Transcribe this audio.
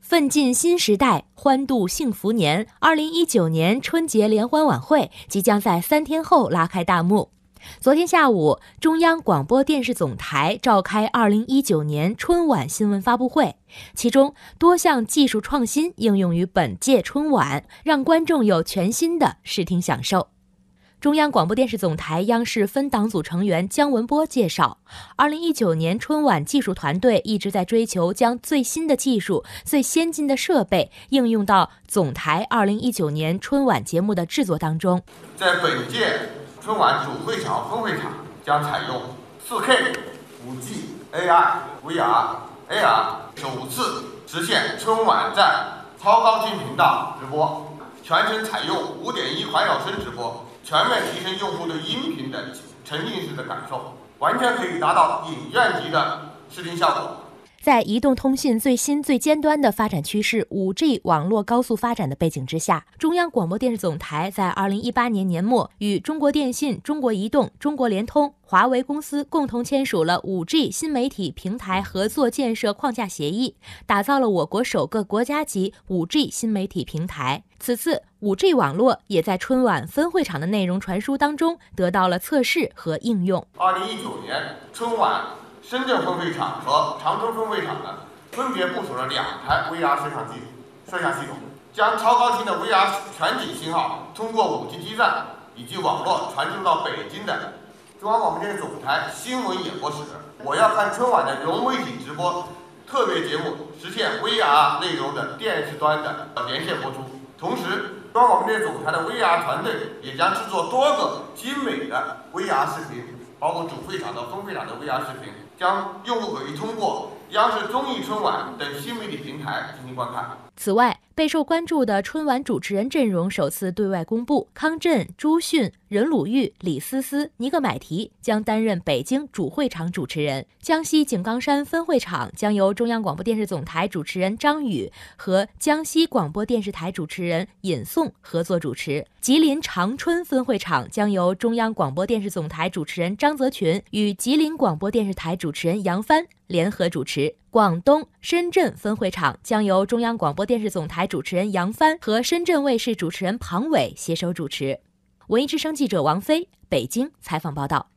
奋进新时代，欢度幸福年。二零一九年春节联欢晚会即将在三天后拉开大幕。昨天下午，中央广播电视总台召开二零一九年春晚新闻发布会，其中多项技术创新应用于本届春晚，让观众有全新的视听享受。中央广播电视总台央视分党组成员姜文波介绍，二零一九年春晚技术团队一直在追求将最新的技术、最先进的设备应用到总台二零一九年春晚节目的制作当中。在本届春晚主会场、分会场将采用四 K、五 G、AI、VR、AR，首次实现春晚在超高清频道直播，全程采用五点一环绕声直播。全面提升用户对音频的沉浸式的感受，完全可以达到影院级的视听效果。在移动通信最新最尖端的发展趋势 5G 网络高速发展的背景之下，中央广播电视总台在2018年年末与中国电信、中国移动、中国联通、华为公司共同签署了 5G 新媒体平台合作建设框架协议，打造了我国首个国家级 5G 新媒体平台。此次 5G 网络也在春晚分会场的内容传输当中得到了测试和应用。2019年春晚。深圳分会场和长春分会场呢，分别部署了两台 VR 摄像机、摄像系统，将超高清的 VR 全景信号通过 5G 基站以及网络传输到北京的中央广播电视总台新闻演播室。我要看春晚的融媒体直播特别节目，实现 VR 内容的电视端的连线播出。同时，中央广播电视总台的 VR 团队也将制作多个精美的 VR 视频，包括主会场的、分会场的 VR 视频。将用户可以通过央视综艺春晚等新媒体平台进行观看。此外，备受关注的春晚主持人阵容首次对外公布，康震、朱迅、任鲁豫、李思思、尼格买提将担任北京主会场主持人；江西井冈山分会场将由中央广播电视总台主持人张宇和江西广播电视台主持人尹颂合作主持；吉林长春分会场将由中央广播电视总台主持人张泽群与吉林广播电视台主持人杨帆联合主持。广东深圳分会场将由中央广播电视总台主持人杨帆和深圳卫视主持人庞伟携手主持。文艺之声记者王菲北京采访报道。